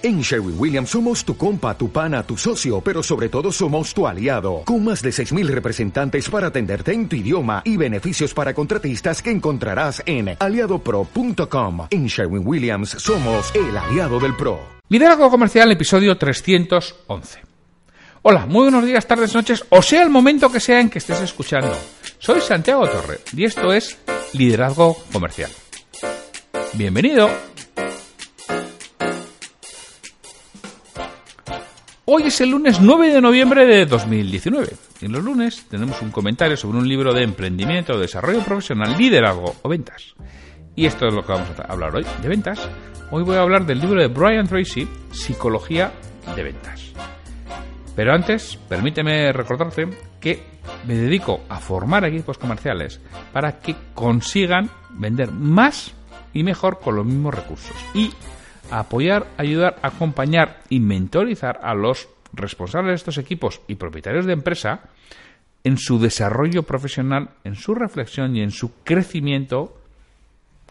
En Sherwin Williams somos tu compa, tu pana, tu socio, pero sobre todo somos tu aliado, con más de 6.000 representantes para atenderte en tu idioma y beneficios para contratistas que encontrarás en aliadopro.com. En Sherwin Williams somos el aliado del PRO. Liderazgo Comercial, episodio 311. Hola, muy buenos días, tardes, noches, o sea el momento que sea en que estés escuchando. Soy Santiago Torre y esto es Liderazgo Comercial. Bienvenido. Hoy es el lunes 9 de noviembre de 2019. En los lunes tenemos un comentario sobre un libro de emprendimiento, desarrollo profesional, liderazgo o ventas. Y esto es lo que vamos a hablar hoy, de ventas. Hoy voy a hablar del libro de Brian Tracy, Psicología de Ventas. Pero antes, permíteme recordarte que me dedico a formar equipos comerciales para que consigan vender más y mejor con los mismos recursos. Y apoyar, ayudar, acompañar y mentorizar a los responsables de estos equipos y propietarios de empresa en su desarrollo profesional, en su reflexión y en su crecimiento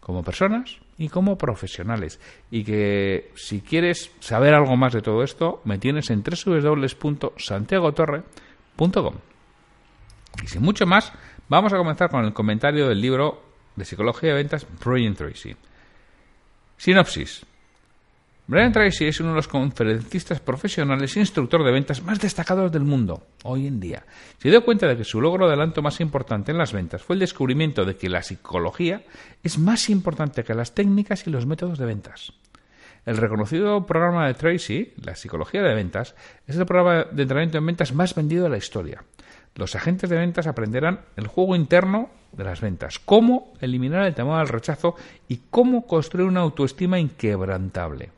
como personas y como profesionales. Y que si quieres saber algo más de todo esto, me tienes en www.santiagotorre.com. Y sin mucho más, vamos a comenzar con el comentario del libro de Psicología de Ventas Brian Tracy. Sinopsis. Brian Tracy es uno de los conferencistas profesionales e instructor de ventas más destacados del mundo hoy en día. Se dio cuenta de que su logro de adelanto más importante en las ventas fue el descubrimiento de que la psicología es más importante que las técnicas y los métodos de ventas. El reconocido programa de Tracy, la psicología de ventas, es el programa de entrenamiento en ventas más vendido de la historia. Los agentes de ventas aprenderán el juego interno de las ventas, cómo eliminar el temor al rechazo y cómo construir una autoestima inquebrantable.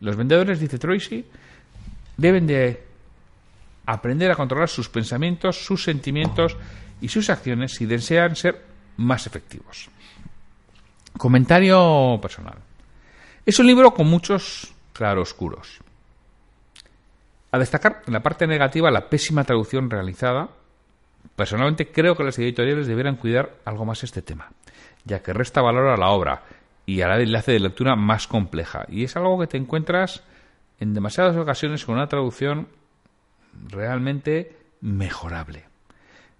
Los vendedores, dice Tracy, deben de aprender a controlar sus pensamientos, sus sentimientos y sus acciones si desean ser más efectivos. Comentario personal. Es un libro con muchos claroscuros. A destacar en la parte negativa la pésima traducción realizada. Personalmente creo que las editoriales debieran cuidar algo más este tema, ya que resta valor a la obra y hará el enlace de lectura más compleja. Y es algo que te encuentras en demasiadas ocasiones con una traducción realmente mejorable.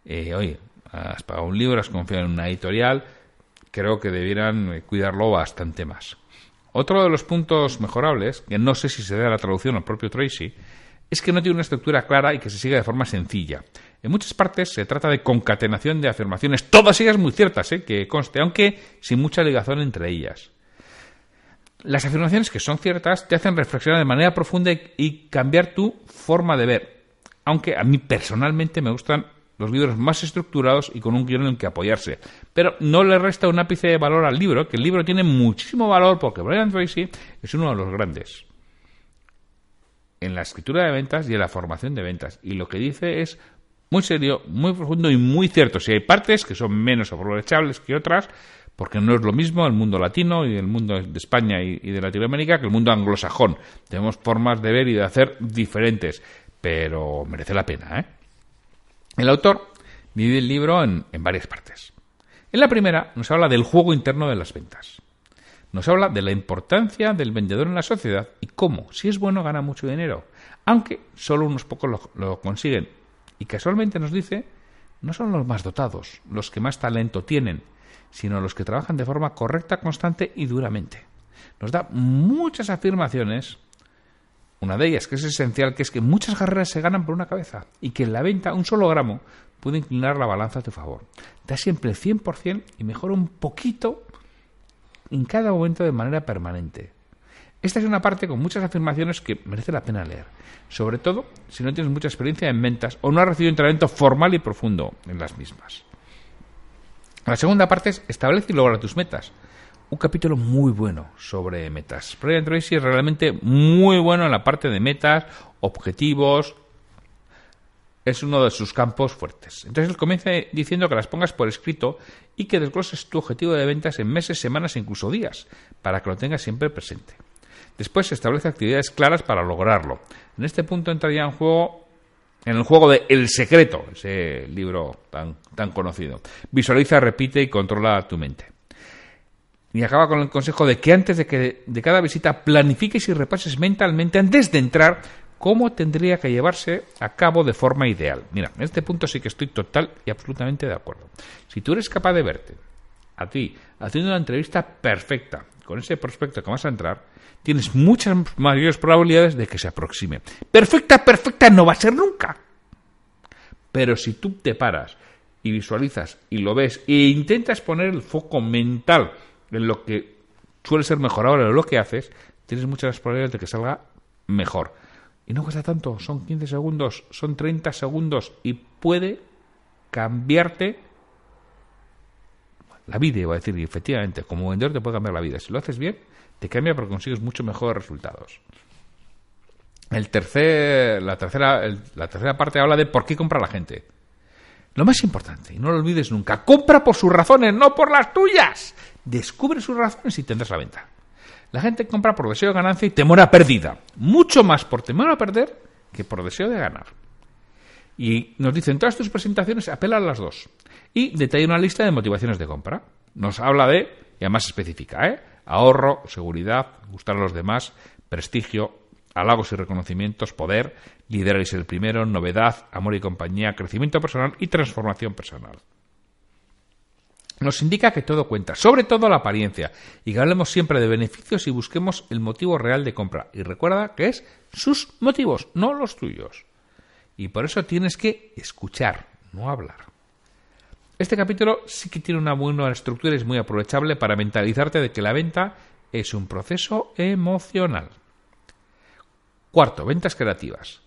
Eh, oye, has pagado un libro, has confiado en una editorial, creo que debieran eh, cuidarlo bastante más. Otro de los puntos mejorables, que no sé si se da la traducción al propio Tracy, es que no tiene una estructura clara y que se sigue de forma sencilla. En muchas partes se trata de concatenación de afirmaciones, todas ellas muy ciertas, ¿eh? que conste, aunque sin mucha ligación entre ellas. Las afirmaciones que son ciertas te hacen reflexionar de manera profunda y cambiar tu forma de ver. Aunque a mí personalmente me gustan los libros más estructurados y con un guion en que apoyarse. Pero no le resta un ápice de valor al libro, que el libro tiene muchísimo valor porque Brian Tracy es uno de los grandes en la escritura de ventas y en la formación de ventas. Y lo que dice es muy serio, muy profundo y muy cierto. Si hay partes que son menos aprovechables que otras, porque no es lo mismo el mundo latino y el mundo de España y, de Latinoamérica que el mundo anglosajón. Tenemos formas de ver y de hacer diferentes, pero merece la pena. ¿eh? El autor divide el libro en, varias partes. En la primera nos habla del juego interno de las ventas. Nos habla de la importancia del vendedor en la sociedad y cómo, si es bueno, gana mucho dinero, aunque solo unos pocos lo consiguen. Y casualmente nos dice, no son los más dotados, los que más talento tienen, sino los que trabajan de forma correcta, constante y duramente. Nos da muchas afirmaciones, una de ellas que es esencial, que es que muchas carreras se ganan por una cabeza y que en la venta un solo gramo puede inclinar la balanza a tu favor. Da siempre el 100% y mejora un poquito en cada momento de manera permanente. Esta es una parte con muchas afirmaciones que merece la pena leer, sobre todo si no tienes mucha experiencia en ventas o no has recibido entrenamiento formal y profundo en las mismas. La segunda parte es establece y logra tus metas. Un capítulo muy bueno sobre metas. Brian Tracy es realmente muy bueno en la parte de metas, objetivos, es uno de sus campos fuertes. Entonces él comienza diciendo que las pongas por escrito y que desgloses tu objetivo de ventas en meses, semanas e incluso días, para que lo tengas siempre presente. Después se establece actividades claras para lograrlo. En este punto entraría en juego en el juego de El secreto, ese libro tan, tan conocido. Visualiza, repite y controla tu mente. Y acaba con el consejo de que antes de, que, de cada visita planifiques y repases mentalmente antes de entrar cómo tendría que llevarse a cabo de forma ideal. Mira, en este punto sí que estoy total y absolutamente de acuerdo. Si tú eres capaz de verte a ti haciendo una entrevista perfecta con ese prospecto que vas a entrar, tienes muchas mayores probabilidades de que se aproxime. Perfecta, perfecta no va a ser nunca. Pero si tú te paras y visualizas y lo ves e intentas poner el foco mental en lo que suele ser mejor ahora de lo que haces, tienes muchas probabilidades de que salga mejor. Y no cuesta tanto, son 15 segundos, son 30 segundos y puede cambiarte la vida, iba a decir, y efectivamente, como vendedor te puede cambiar la vida. Si lo haces bien, te cambia porque consigues mucho mejores resultados. El tercer, la, tercera, la tercera parte habla de por qué compra la gente. Lo más importante, y no lo olvides nunca, compra por sus razones, no por las tuyas. Descubre sus razones y tendrás la venta. La gente compra por deseo de ganancia y temor a pérdida. Mucho más por temor a perder que por deseo de ganar. Y nos dicen, todas tus presentaciones apelan a las dos. Y detalla una lista de motivaciones de compra. Nos habla de, y además específica, ¿eh? ahorro, seguridad, gustar a los demás, prestigio, halagos y reconocimientos, poder, liderar y ser el primero, novedad, amor y compañía, crecimiento personal y transformación personal nos indica que todo cuenta, sobre todo la apariencia, y que hablemos siempre de beneficios y busquemos el motivo real de compra. Y recuerda que es sus motivos, no los tuyos. Y por eso tienes que escuchar, no hablar. Este capítulo sí que tiene una buena estructura y es muy aprovechable para mentalizarte de que la venta es un proceso emocional. Cuarto, ventas creativas.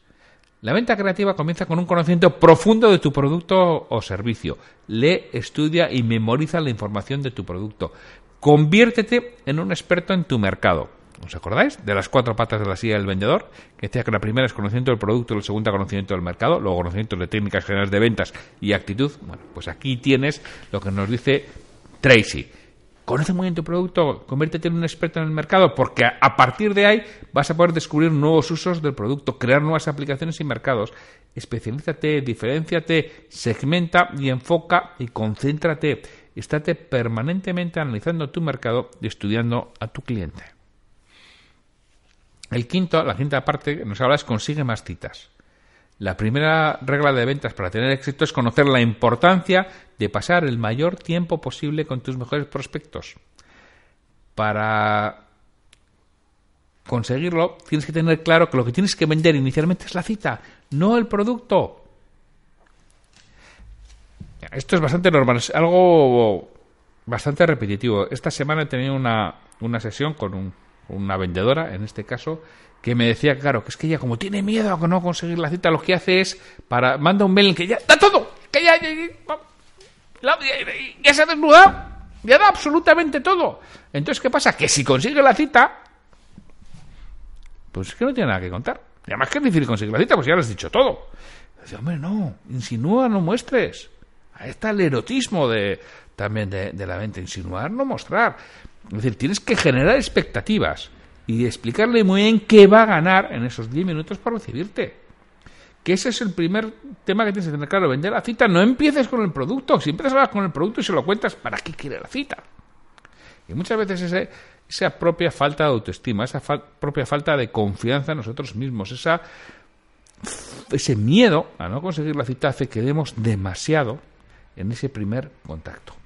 La venta creativa comienza con un conocimiento profundo de tu producto o servicio. Lee, estudia y memoriza la información de tu producto. Conviértete en un experto en tu mercado. ¿Os acordáis de las cuatro patas de la silla del vendedor? Que decía que la primera es conocimiento del producto, la segunda conocimiento del mercado, luego conocimiento de técnicas generales de ventas y actitud. Bueno, pues aquí tienes lo que nos dice Tracy Conoce muy bien tu producto, conviértete en un experto en el mercado, porque a partir de ahí vas a poder descubrir nuevos usos del producto, crear nuevas aplicaciones y mercados. Especialízate, diferenciate, segmenta y enfoca y concéntrate. Estate permanentemente analizando tu mercado y estudiando a tu cliente. El quinto, la quinta parte que nos habla es consigue más citas. La primera regla de ventas para tener éxito es conocer la importancia de pasar el mayor tiempo posible con tus mejores prospectos. Para conseguirlo, tienes que tener claro que lo que tienes que vender inicialmente es la cita, no el producto. Esto es bastante normal, es algo bastante repetitivo. Esta semana he tenido una, una sesión con una vendedora, en este caso, que me decía, claro, que es que ella como tiene miedo a no conseguir la cita, lo que hace es para manda un mail en que ya da todo, que ya, ya, se ha desnudado, ya da absolutamente todo. Entonces, ¿qué pasa? Que si consigue la cita, pues es que no tiene nada que contar. Y además que es difícil conseguir la cita, pues ya lo has dicho todo. Dice, hombre, no, insinúa, no muestres. Ahí está el erotismo de, también de, de la venta, insinuar, no mostrar. Es decir, tienes que generar expectativas y explicarle muy bien qué va a ganar en esos 10 minutos para recibirte. Que ese es el primer tema que tienes que tener claro. Vender la cita, no empieces con el producto. Si empiezas con el producto y se lo cuentas, ¿para qué quiere la cita? Y muchas veces ese, esa propia falta de autoestima, esa propia falta de confianza en nosotros mismos, esa, ese miedo a no conseguir la cita hace que demos demasiado en ese primer contacto.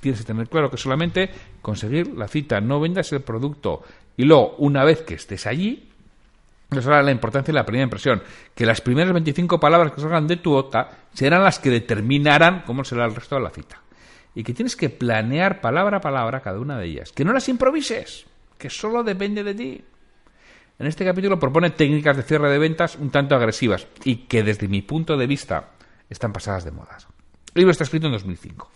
Tienes que tener claro que solamente conseguir la cita, no vendas el producto, y luego, una vez que estés allí, nos habla la importancia de la primera impresión, que las primeras 25 palabras que salgan de tu boca serán las que determinarán cómo será el resto de la cita. Y que tienes que planear palabra a palabra cada una de ellas. Que no las improvises, que solo depende de ti. En este capítulo propone técnicas de cierre de ventas un tanto agresivas y que desde mi punto de vista están pasadas de modas. El libro está escrito en 2005.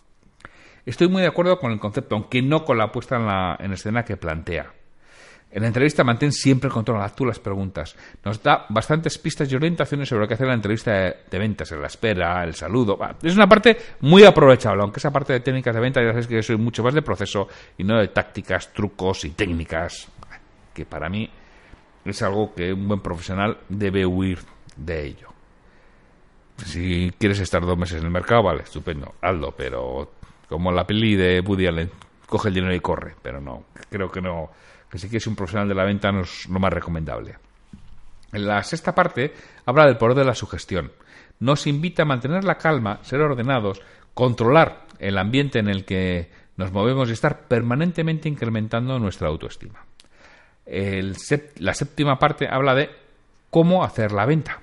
Estoy muy de acuerdo con el concepto, aunque no con la puesta en, la, en escena que plantea. En la entrevista mantén siempre el control, haz tú las preguntas. Nos da bastantes pistas y orientaciones sobre lo que hacer en la entrevista de, ventas, en la espera, el saludo. Es una parte muy aprovechable, aunque esa parte de técnicas de venta ya sabes que soy mucho más de proceso y no de tácticas, trucos y técnicas, que para mí es algo que un buen profesional debe huir de ello. Si quieres estar dos meses en el mercado, vale, estupendo, hazlo, pero como la peli de Woody Allen, coge el dinero y corre, pero no, creo que no, que si quieres un profesional de la venta no es lo más recomendable. En la sexta parte habla del poder de la sugestión. Nos invita a mantener la calma, ser ordenados, controlar el ambiente en el que nos movemos y estar permanentemente incrementando nuestra autoestima. la séptima parte habla de cómo hacer la venta.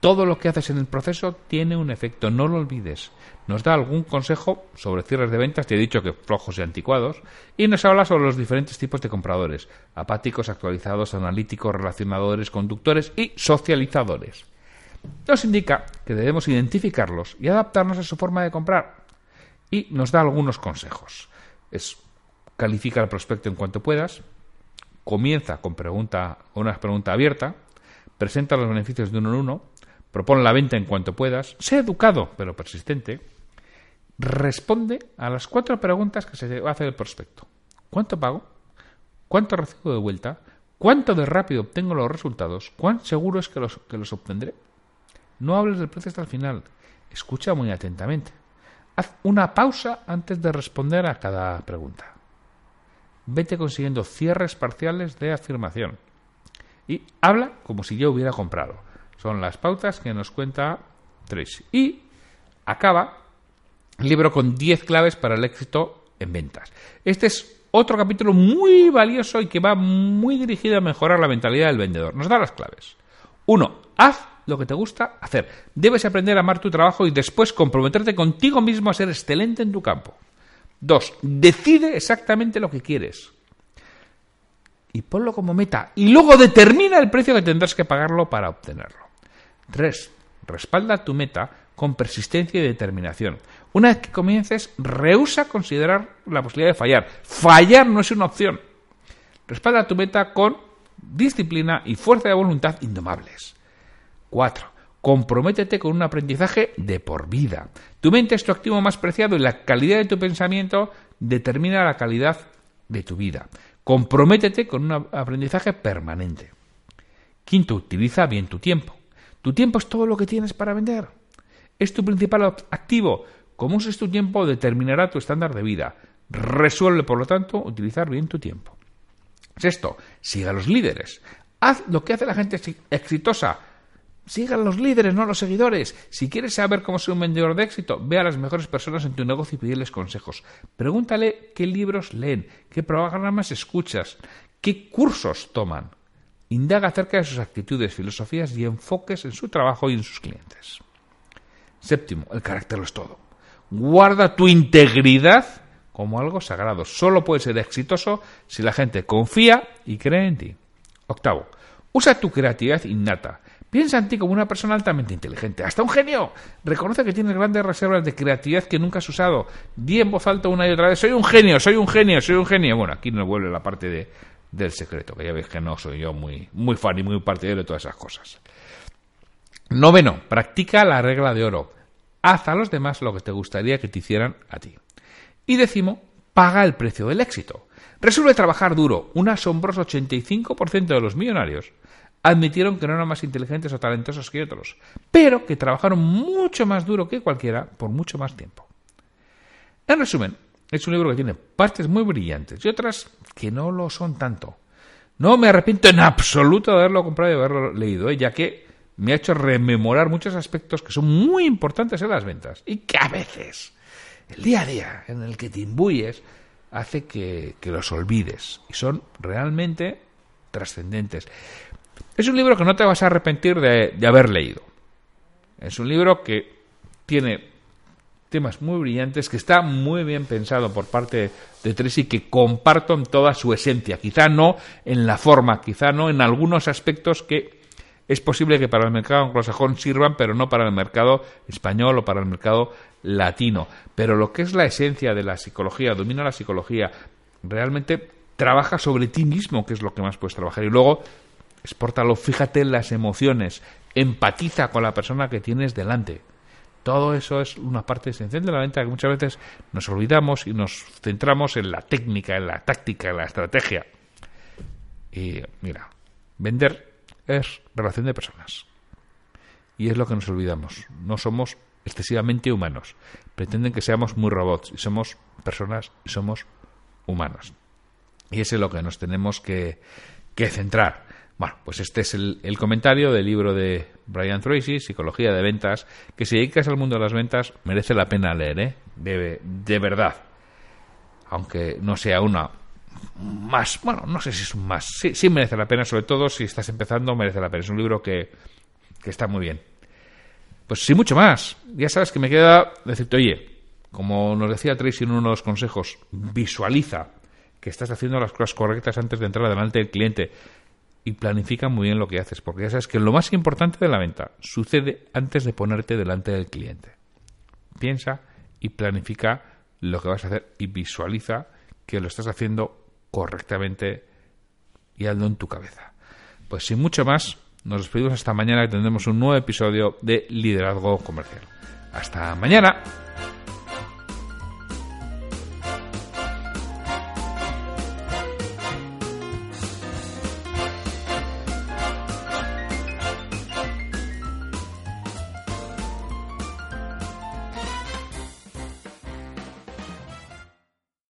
Todo lo que haces en el proceso tiene un efecto, no lo olvides. Nos da algún consejo sobre cierres de ventas, te he dicho que flojos y anticuados, y nos habla sobre los diferentes tipos de compradores, apáticos, actualizados, analíticos, relacionadores, conductores y socializadores. Nos indica que debemos identificarlos y adaptarnos a su forma de comprar, y nos da algunos consejos. Es califica el prospecto en cuanto puedas, comienza con pregunta, una pregunta abierta, presenta los beneficios de uno en uno, propone la venta en cuanto puedas, sé educado pero persistente, responde a las cuatro preguntas que se hace el prospecto. ¿Cuánto pago? ¿Cuánto recibo de vuelta? ¿Cuánto de rápido obtengo los resultados? ¿Cuán seguro es que los, que los obtendré? No hables del precio hasta el final. Escucha muy atentamente. Haz una pausa antes de responder a cada pregunta. Vete consiguiendo cierres parciales de afirmación. Y habla como si yo hubiera comprado. Son las pautas que nos cuenta Tracy. Y acaba libro con 10 claves para el éxito en ventas. Este es otro capítulo muy valioso y que va muy dirigido a mejorar la mentalidad del vendedor. Nos da las claves. Uno, haz lo que te gusta hacer. Debes aprender a amar tu trabajo y después comprometerte contigo mismo a ser excelente en tu campo. Dos, decide exactamente lo que quieres. Y ponlo como meta. Y luego determina el precio que tendrás que pagarlo para obtenerlo. Tres, respalda tu meta con persistencia y determinación. Una vez que comiences, rehúsa considerar la posibilidad de fallar. Fallar no es una opción. Respalda tu meta con disciplina y fuerza de voluntad indomables. 4. Comprométete con un aprendizaje de por vida. Tu mente es tu activo más preciado y la calidad de tu pensamiento determina la calidad de tu vida. Comprométete con un aprendizaje permanente. Quinto, utiliza bien tu tiempo. Tu tiempo es todo lo que tienes para vender. Es tu principal activo. Cómo uses tu tiempo determinará tu estándar de vida. Resuelve, por lo tanto, utilizar bien tu tiempo. Sexto, siga a los líderes. Haz lo que hace la gente exitosa. Sigan los líderes, no los seguidores. Si quieres saber cómo ser un vendedor de éxito, ve a las mejores personas en tu negocio y pídeles consejos. Pregúntale qué libros leen, qué programas escuchas, qué cursos toman. Indaga acerca de sus actitudes, filosofías y enfoques en su trabajo y en sus clientes. Séptimo, el carácter lo es todo. Guarda tu integridad como algo sagrado. Solo puedes ser exitoso si la gente confía y cree en ti. Octavo, usa tu creatividad innata. Piensa en ti como una persona altamente inteligente, hasta un genio. Reconoce que tienes grandes reservas de creatividad que nunca has usado. Di en voz alta una y otra vez, soy un genio, soy un genio, soy un genio. Bueno, aquí nos vuelve la parte de, del secreto, que ya veis que no soy yo muy, muy fan y muy partidario de todas esas cosas. Noveno, practica la regla de oro. Haz a los demás lo que te gustaría que te hicieran a ti. Y décimo, paga el precio del éxito. Resuelve trabajar duro. Un asombroso 85% de los millonarios admitieron que no eran más inteligentes o talentosos que otros, pero que trabajaron mucho más duro que cualquiera por mucho más tiempo. En resumen, es un libro que tiene partes muy brillantes y otras que no lo son tanto. No me arrepiento en absoluto de haberlo comprado y haberlo leído, ¿eh? ya que me ha hecho rememorar muchos aspectos que son muy importantes en las ventas y que a veces el día a día en el que te imbuyes hace que, que los olvides y son realmente trascendentes. Es un libro que no te vas a arrepentir de, haber leído. Es un libro que tiene temas muy brillantes, que está muy bien pensado por parte de Tracy, que comparto en toda su esencia. Quizá no en la forma, quizá no en algunos aspectos que es posible que para el mercado anglosajón sirvan, pero no para el mercado español o para el mercado latino. Pero lo que es la esencia de la psicología, domina la psicología, realmente trabaja sobre ti mismo, que es lo que más puedes trabajar. Y luego Expórtalo, fíjate en las emociones, empatiza con la persona que tienes delante. Todo eso es una parte esencial de la venta que muchas veces nos olvidamos y nos centramos en la técnica, en la táctica, en la estrategia. Y mira, vender es relación de personas. Y es lo que nos olvidamos. No somos excesivamente humanos. Pretenden que seamos muy robots y somos personas y somos humanos. Y ese es lo que nos tenemos que, que centrar. Bueno, pues este es el, el, comentario del libro de Brian Tracy, Psicología de Ventas, que si dedicas al mundo de las ventas merece la pena leer, ¿eh? de, de verdad. Aunque no sea una más, bueno, no sé si es más, sí, sí merece la pena, sobre todo si estás empezando, merece la pena. Es un libro que, que está muy bien. Pues sí, mucho más. Ya sabes que me queda decirte, oye, como nos decía Tracy en uno de los consejos, visualiza que estás haciendo las cosas correctas antes de entrar delante del cliente y planifica muy bien lo que haces, porque ya sabes que lo más importante de la venta sucede antes de ponerte delante del cliente. Piensa y planifica lo que vas a hacer y visualiza que lo estás haciendo correctamente y hazlo en tu cabeza. Pues sin mucho más, nos despedimos hasta mañana que tendremos un nuevo episodio de Liderazgo Comercial. Hasta mañana.